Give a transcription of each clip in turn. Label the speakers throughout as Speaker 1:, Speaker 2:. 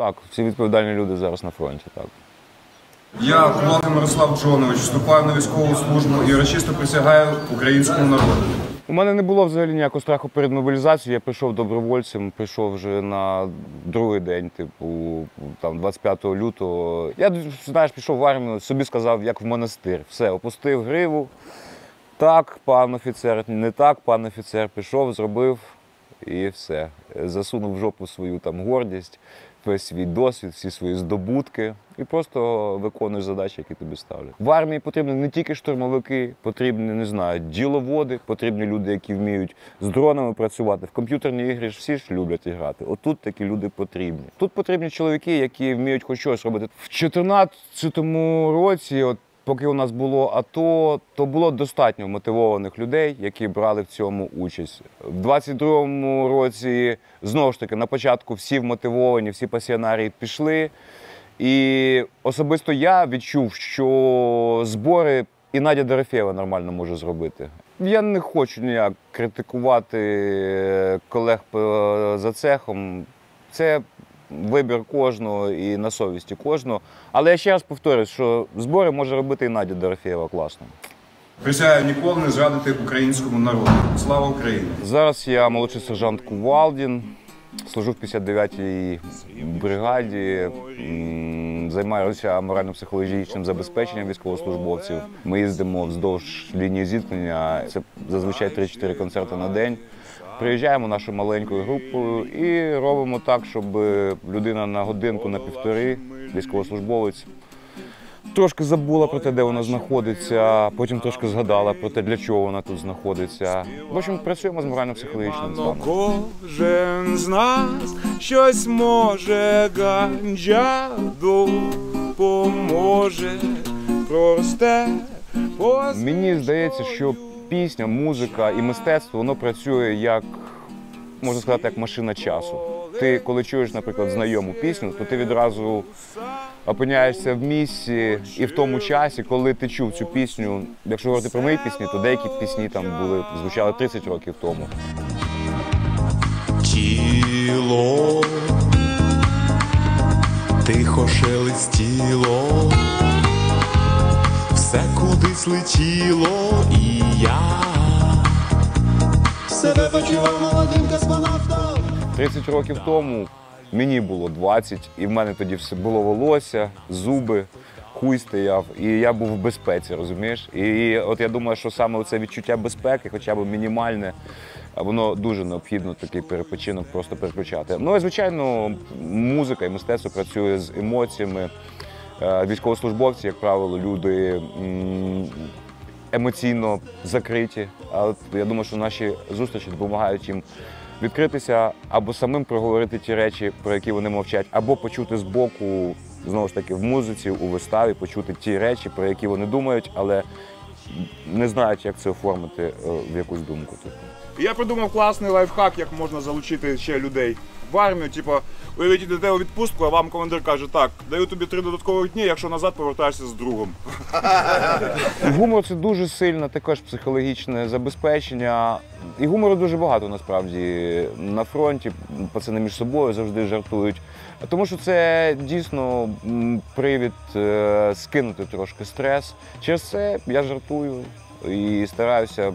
Speaker 1: Так, всі відповідальні люди зараз на фронті, так.
Speaker 2: Я, Кувалдин Мирослав Джонович, вступаю на військову службу і урочисто присягаю українському народу.
Speaker 1: У мене не було взагалі ніякого страху перед мобілізацією. Я прийшов добровольцем, прийшов вже на другий день, типу, там 25 лютого. Я знаєш, пішов в армію, собі сказав, як в монастир. Все, опустив гриву. Так, пан офіцер, не так, пан офіцер пішов, зробив і все. Засунув в жопу свою там гордість, весь свій досвід, всі свої здобутки і просто виконуєш задачі, які тобі ставлять. В армії потрібні не тільки штурмовики, потрібні, не знаю, діловоди, потрібні люди, які вміють з дронами працювати. В комп'ютерні ігри ж всі ж люблять грати. Отут такі люди потрібні. Тут потрібні чоловіки, які вміють хоч щось робити. В 2014 році, от Поки у нас було АТО, то було достатньо мотивованих людей, які брали в цьому участь. В 22-му році знову ж таки на початку всі вмотивовані, всі пасіонарії пішли. І особисто я відчув, що збори і Надя Дорофєва нормально може зробити. Я не хочу ніяк критикувати колег за цехом. Це вибір кожного і на совісті кожного. Але я ще раз повторюю, що збори може робити і Надя Дорофєва класно.
Speaker 2: Присягаю ніколи не зрадити українському народу. Слава Україні!
Speaker 1: Зараз я молодший сержант Кувалдін, служу в 59-й бригаді, займаюся морально-психологічним забезпеченням військовослужбовців. Ми їздимо вздовж лінії зіткнення. Це зазвичай 3-4 концерти на день. Приїжджаємо нашою маленькою групою і робимо так, щоб людина на годинку, на півтори, військовослужбовець, Трошки забула про те, де вона знаходиться, потім трошки згадала про те, для чого вона тут знаходиться. В общем, працюємо з морально-психологічним станом.
Speaker 3: Кожен з нас щось може ганджа допоможе просте
Speaker 1: Мені здається, що пісня, музика і мистецтво воно працює як можна сказати, як машина часу. Ти, коли чуєш, наприклад, знайому пісню, то ти відразу опиняєшся в місці і в тому часі, коли ти чув цю пісню. Якщо говорити про мої пісні, то деякі пісні там були звучали 30 років тому.
Speaker 4: тіло, тихо шелестіло, все кудись летіло, і я
Speaker 5: Себе почував молодим космонавтом.
Speaker 1: 30 років тому мені було 20, і в мене тоді все було волосся, зуби, хуй стояв, і я був в безпеці, розумієш? І от я думаю, що саме це відчуття безпеки, хоча б мінімальне, а воно дуже необхідно такий перепочинок просто переключати. Ну і звичайно, музика і мистецтво працює з емоціями. Е, Військовослужбовці, як правило, люди емоційно закриті. А от я думаю, що наші зустрічі допомагають їм відкритися або самим проговорити ті речі, про які вони мовчать, або почути з боку, знову ж таки, в музиці, у виставі, почути ті речі, про які вони думають, але не знають, як це оформити е, в якусь думку. Типу.
Speaker 3: Я придумав класний лайфхак, як можна залучити ще людей в армію. Типа, уявіть, йдете у відпустку, а вам командир каже, так, даю тобі три додаткових дні, якщо назад повертаєшся з другом.
Speaker 1: Гумор це дуже сильне також психологічне забезпечення. І гумору дуже багато насправді на фронті. Пацани між собою завжди жартують. Тому що це дійсно привід е, скинути трошки стрес. Через це я жартую і стараюся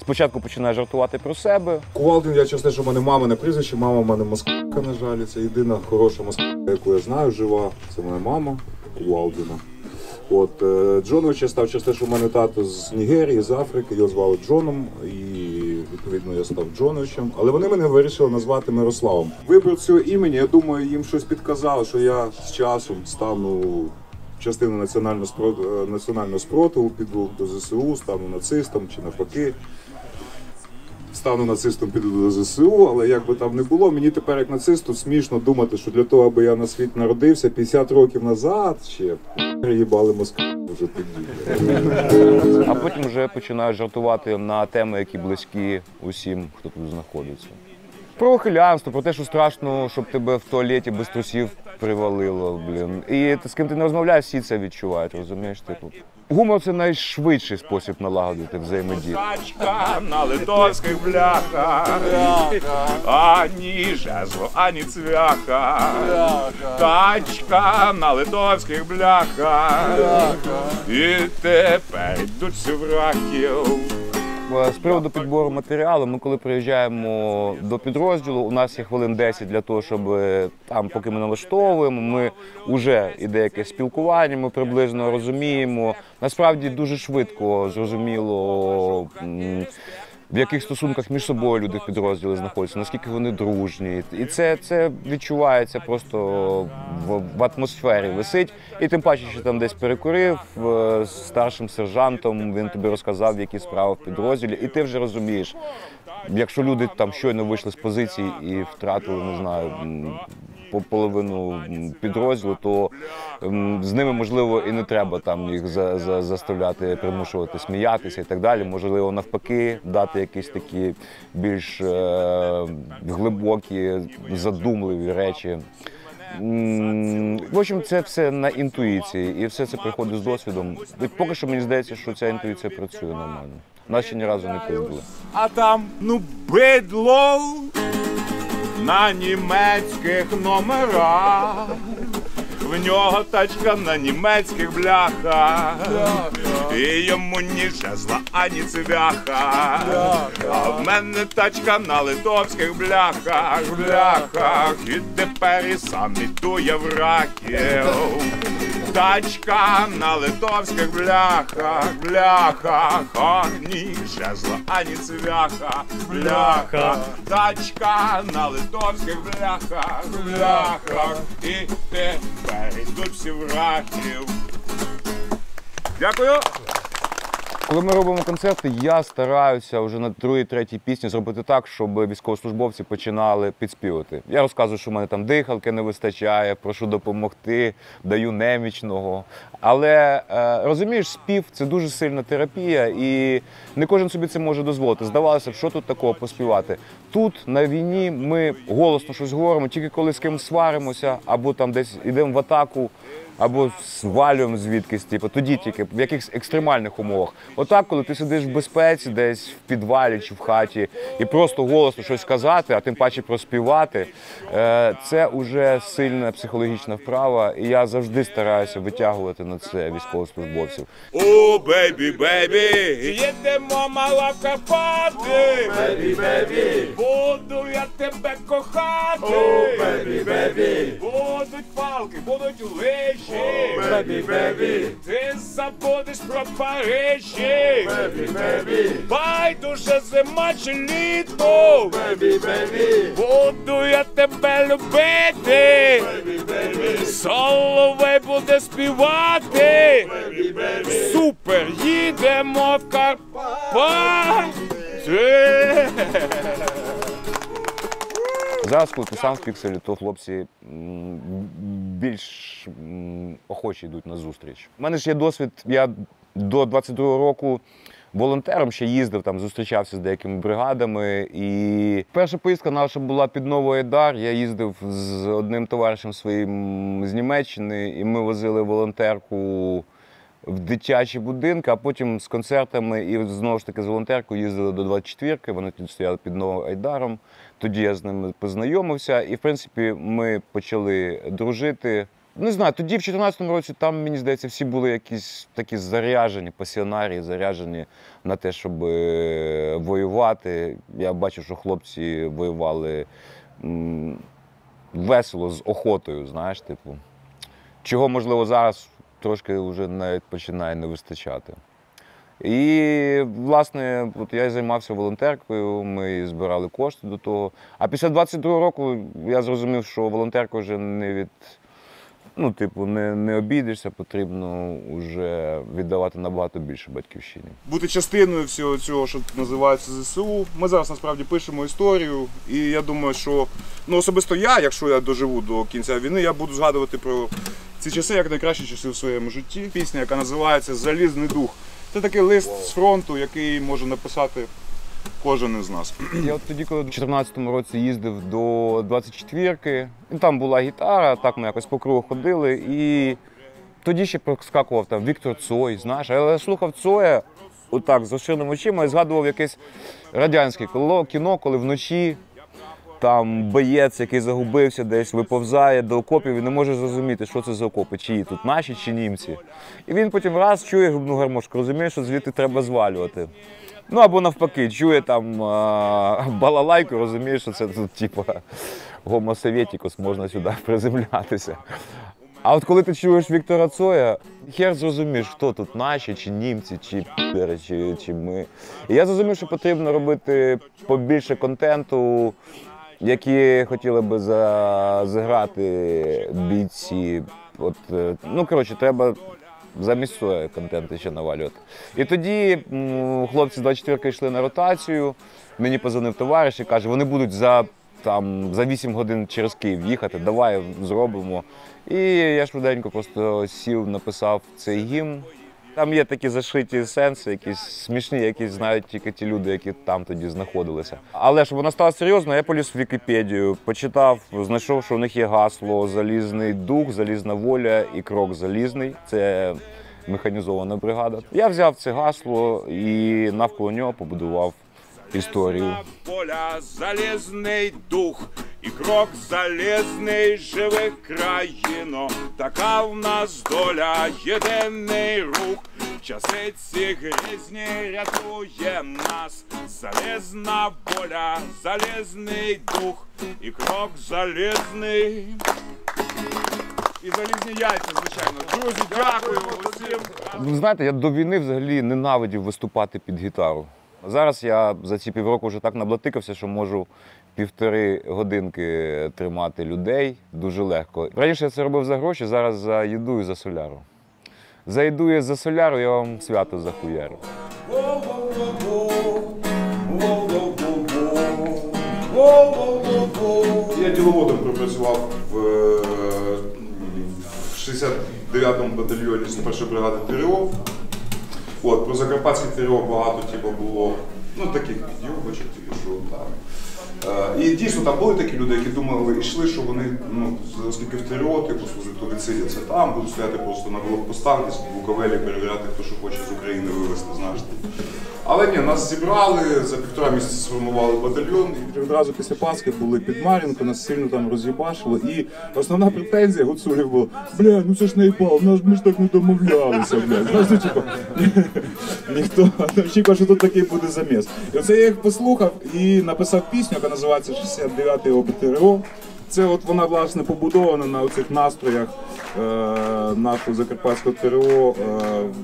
Speaker 1: спочатку починаю жартувати про себе,
Speaker 6: Кувалдин, я через те, що в мене мама не прізвище, мама в мене москалька, на жаль. Це єдина хороша москалька, яку я знаю, жива. Це моя мама Кувалдина. От е, Джонович я став через те, що в мене тато з Нігерії, з Африки, його звали Джоном, і відповідно я став Джоновичем. Але вони мене вирішили назвати Мирославом. Вибір цього імені, я думаю, їм щось підказало, що я з часом стану частиною національного спротиву, національного спротиву, піду до ЗСУ, стану нацистом чи навпаки стану нацистом, піду до ЗСУ, але як би там не було, мені тепер як нацисту смішно думати, що для того, аби я на світ народився 50 років назад, ще їбали Москву вже тоді.
Speaker 1: а потім вже починаю жартувати на теми, які близькі усім, хто тут знаходиться. Про ухилянство, про те, що страшно, щоб тебе в туалеті без трусів привалило, блін. І ти, з ким ти не розмовляєш, всі це відчувають, розумієш? Типу, Гумор це найшвидший спосіб налагодити взаємодію.
Speaker 3: Тачка на литовських бляхах, ані жезло, ані цвяха. Тачка на литовських бляхах, і тепер йдуть всі в раків.
Speaker 1: Е, З приводу підбору матеріалу, ми коли приїжджаємо до підрозділу, у нас є хвилин 10 для того, щоб е, там, поки ми налаштовуємо, ми вже іде якесь спілкування, ми приблизно розуміємо. Насправді дуже швидко зрозуміло. В яких стосунках між собою люди в підрозділі знаходяться, наскільки вони дружні, і це, це відчувається просто в, в атмосфері висить. І тим паче, що там десь перекурив е, з старшим сержантом, він тобі розказав, які справи в підрозділі, і ти вже розумієш, якщо люди там щойно вийшли з позиції і втратили, не знаю, половину підрозділу, то з ними можливо і не треба там їх за, за, заставляти, примушувати сміятися і так далі. Можливо, навпаки, дати якісь такі більш е, глибокі, задумливі речі. В общем, це все на інтуїції, і все це приходить з досвідом. І поки що мені здається, що ця інтуїція працює нормально. Нас ще ні разу не пиздили.
Speaker 3: А там, ну, бидло на німецьких номерах. В нього тачка на німецьких бляхах. І йому ні жезла, ані цвяха. А в мене тачка на литовських бляхах, бляхах. І тепер і сам іду я в раків. Тачка на литовських бляхах, бляхах, ані жезла, ані цвяха, бляха. Тачка на литовських бляхах, бляхах. І тепер йдуть всі врахів. Дякую.
Speaker 1: Коли ми робимо концерти, я стараюся вже на другій, третій пісні зробити так, щоб військовослужбовці починали підспівати. Я розказую, що в мене там дихалки не вистачає, прошу допомогти, даю немічного. Але е, розумієш, спів це дуже сильна терапія, і не кожен собі це може дозволити. Здавалося б, що тут такого поспівати. Тут на війні ми голосно щось говоримо, тільки коли з кимось сваримося, або там десь йдемо в атаку або свалюємо звідкись, типу, тоді тільки в якихось екстремальних умовах. Отак, коли ти сидиш в безпеці, десь в підвалі чи в хаті, і просто голосно щось сказати, а тим паче проспівати, е, це вже сильна психологічна вправа, і я завжди стараюся витягувати на це військовослужбовців.
Speaker 3: О, бейбі, бейбі, їдемо мала Карпати. Бейбі, бейбі, буду я тебе кохати. О, бейбі, бейбі, будуть палки, будуть лижі. Бейбі, бейбі, ти забудеш про Парижі. Бейбі, бейбі, байдуже зима чи літо. Бейбі, бейбі, буду я тебе любити. Бейбі, бейбі, соловей буде співати. Супер, їдемо в Карпати.
Speaker 1: Зараз, коли ти сам в пікселі, то хлопці більш охочі йдуть на зустріч. У мене ж є досвід, я до 22-го року волонтером ще їздив, там зустрічався з деякими бригадами. І перша поїздка наша була під Новий Айдар. Я їздив з одним товаришем своїм з Німеччини, і ми возили волонтерку в дитячі будинки, а потім з концертами і знову ж таки з волонтеркою їздили до 24-ки. Вони тут стояли під Новим Айдаром. Тоді я з ними познайомився, і в принципі ми почали дружити. Не знаю, тоді в 2014 році там, мені здається, всі були якісь такі заряжені, пасіонарії, заряжені на те, щоб е, воювати. Я бачив, що хлопці воювали весело, з охотою, знаєш, типу. Чого, можливо, зараз трошки вже навіть починає не вистачати. І, власне, от я займався волонтеркою, ми збирали кошти до того. А після 22-го року я зрозумів, що волонтерка вже не від. Ну, типу, не, не обійдешся, потрібно вже віддавати набагато більше батьківщині.
Speaker 3: Бути частиною всього цього, що називається ЗСУ. Ми зараз насправді пишемо історію, і я думаю, що ну особисто я, якщо я доживу до кінця війни, я буду згадувати про ці часи як найкращі часи в своєму житті. Пісня, яка називається Залізний дух. Це такий лист з фронту, який може написати кожен із нас.
Speaker 1: Я от тоді, коли в 2014 році їздив до 24-ки, і там була гітара, так ми якось по кругу ходили, і тоді ще проскакував там Віктор Цой, знаєш, але я слухав Цоя отак з розширеними очима і згадував якесь радянське кіно, коли вночі там боєць, який загубився десь, виповзає до окопів і не може зрозуміти, що це за окопи, чиї тут наші чи німці. І він потім раз чує губну гармошку, розуміє, що звідти треба звалювати. Ну або навпаки, чує там а, балалайку, розуміє, що це тут, типу, гомо советікус, можна сюди приземлятися. А от коли ти чуєш Віктора Цоя, хер зрозумієш, хто тут наші, чи німці, чи підери, чи, чи ми. І я зрозумів, що потрібно робити побільше контенту, які хотіли би за, зіграти бійці. От, е, ну, коротше, треба замість Цоя контенту ще навалювати. І тоді хлопці з 24 йшли на ротацію. Мені позвонив товариш і каже, вони будуть за, там, за 8 годин через Київ їхати, давай зробимо. І я швиденько просто сів, написав цей гімн. Там є такі зашиті сенси, якісь смішні, які знають тільки ті люди, які там тоді знаходилися. Але щоб вона стала серйозною, я поліз в Вікіпедію, почитав, знайшов, що у них є гасло Залізний дух, залізна воля і крок залізний. Це механізована бригада. Я взяв це гасло і навколо нього побудував історію.
Speaker 3: Воля, залізний дух і крок залізний живих країно. Така в нас доля, єдиний рух. Часи ці грізні рятує нас. Залізна воля, залізний дух і крок залізний. І залізні яйця, звичайно. Друзі, дякую усім.
Speaker 1: Ви знаєте, я до війни взагалі ненавидів виступати під гітару. Зараз я за ці півроку вже так наблатикався, що можу півтори годинки тримати людей дуже легко. Раніше я це робив за гроші, зараз за їду і за соляру. За їду і за соляру я вам свято захуярю.
Speaker 3: Я діловодом пропрацював в е, в 69-му батальйоні 101 бригади ТРО. От, про Закарпатський трьох багато типу, було ну, таких підйобочок, тільки що там. Е, І дійсно там були такі люди, які думали, йшли, що вони, ну, оскільки в ТРО, типу, служать, то відсидяться там, будуть стояти просто на блокпостах, десь в Буковелі перевіряти, хто що хоче з України вивезти, знаєш. Але ні, нас зібрали, за півтора місяця сформували батальйон, і
Speaker 6: Відразу після Пасхи були під Мар'їнку, нас сильно там роз'їбашило. І основна претензія гуцулів була: бля, ну це ж наїбав, ну ми ж так не домовлялися, бля. Знаєш, ну, типу, ніхто не очікував, що тут такий буде заміс. І оце я їх послухав і написав пісню, яка називається 69-й ОБТРО. Це от вона власне побудована на оцих настроях е, нашого закарпатського ТРО е,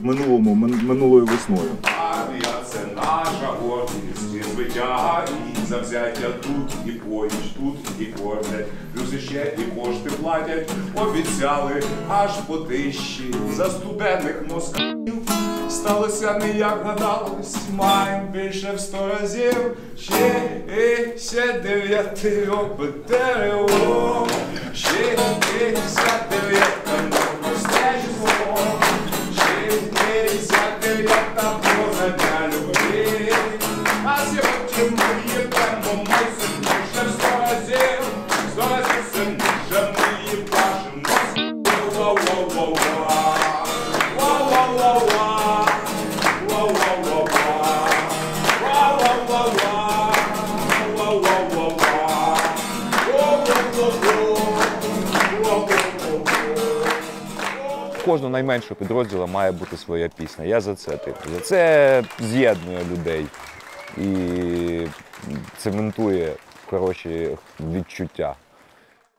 Speaker 6: в минулому, мин- минулою весною.
Speaker 3: Армія це наша гордість, звитяга і завзяття тут, і поміч тут, і кормлять. Плюс іще і кошти платять, обіцяли аж по тисячі за студентних москалів. Сталося не як гадалось, маєм більше в сто разів. Ще і ще дев'яти ОБТРО, ще і ся дев'ята нове стежко. Шестидесятилетта позадя любви, а сьогодні ми їдемо, ми
Speaker 1: кожного найменшого підрозділу має бути своя пісня. Я за це типу. За це з'єднує людей і цементує хороші відчуття.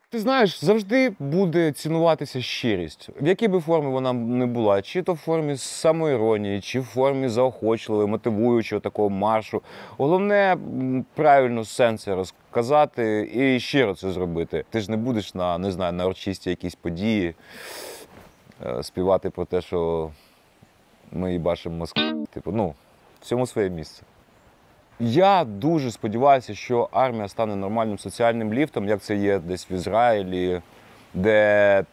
Speaker 1: Ти знаєш, завжди буде цінуватися щирість, в якій би формі вона не була, чи то в формі самоіронії, чи в формі заохочливої, мотивуючого такого маршу. Головне правильно сенси розказати і щиро це зробити. Ти ж не будеш на не знаю, на урочисті якісь події співати про те, що ми бачимо Москву. Типу, ну, всьому своє місце. Я дуже сподіваюся, що армія стане нормальним соціальним ліфтом, як це є десь в Ізраїлі, де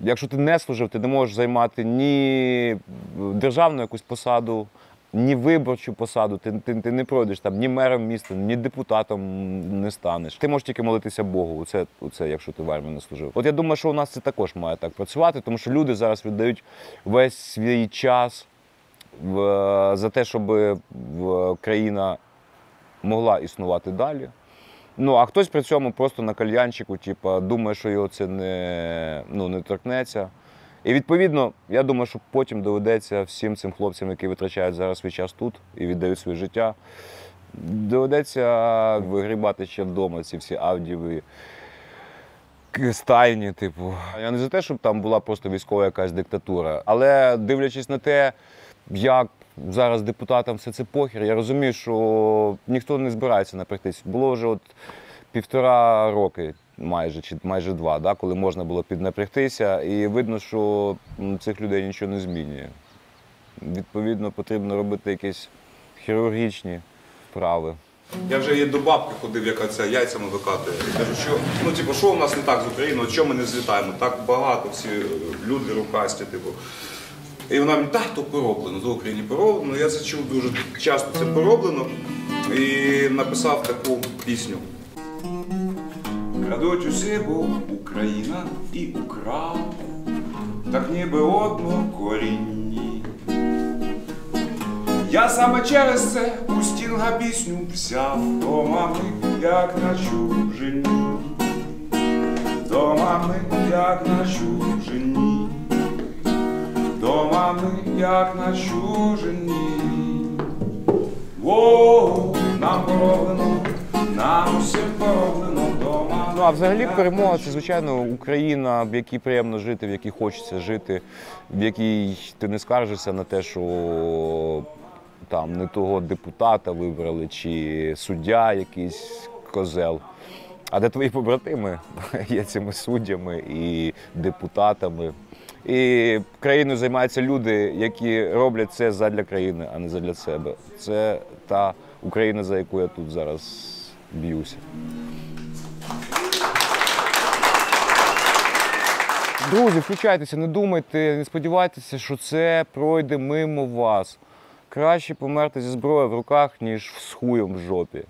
Speaker 1: якщо ти не служив, ти не можеш займати ні державну якусь посаду, ні виборчу посаду, ти, ти, ти не пройдеш там ні мером міста, ні депутатом не станеш. Ти можеш тільки молитися Богу. Оце, оце, якщо ти в армії не служив. От я думаю, що у нас це також має так працювати, тому що люди зараз віддають весь свій час в, за те, щоб в, країна могла існувати далі. Ну, а хтось при цьому просто на кальянчику, типу, думає, що його це не, ну, не торкнеться. І відповідно, я думаю, що потім доведеться всім цим хлопцям, які витрачають зараз свій час тут і віддають своє життя, доведеться вигрібати ще вдома ці всі авдієві к- стайні, типу. Я не за те, щоб там була просто військова якась диктатура, але дивлячись на те, як зараз депутатам все це похір, я розумію, що ніхто не збирається напрягтись. Було вже от півтора роки, майже чи майже два, да, коли можна було піднапрягтися, і видно, що цих людей нічого не змінює. Відповідно, потрібно робити якісь хірургічні вправи.
Speaker 3: Я вже є до бабки ходив, яка це яйцями викатує. Я Кажу, що ну типу, що у нас не так з Україною, чому ми не злітаємо? Так багато всі е, люди рукасті, типу. І вона мені, так, то пороблено, в Україні пороблено. Я це чув дуже часто це пороблено і написав таку пісню. Крадуть усі, бо Україна і украв, так ніби однокорінні. Я саме через це у стінга пісню взяв до мами, як на чужині, до мами, як на чужині, до мами, як на чужині. Воу, нам пороблено, нам усім пороблено.
Speaker 1: Ну а взагалі перемога це звичайно Україна, в якій приємно жити, в якій хочеться жити, в якій ти не скаржишся на те, що там не того депутата вибрали, чи суддя якийсь козел. А де твої побратими є цими суддями і депутатами. І країною займаються люди, які роблять це задля країни, а не задля себе. Це та Україна, за яку я тут зараз б'юся. Друзі, включайтеся, не думайте, не сподівайтеся, що це пройде мимо вас. Краще померти зі зброєю в руках, ніж з хуєм в жопі.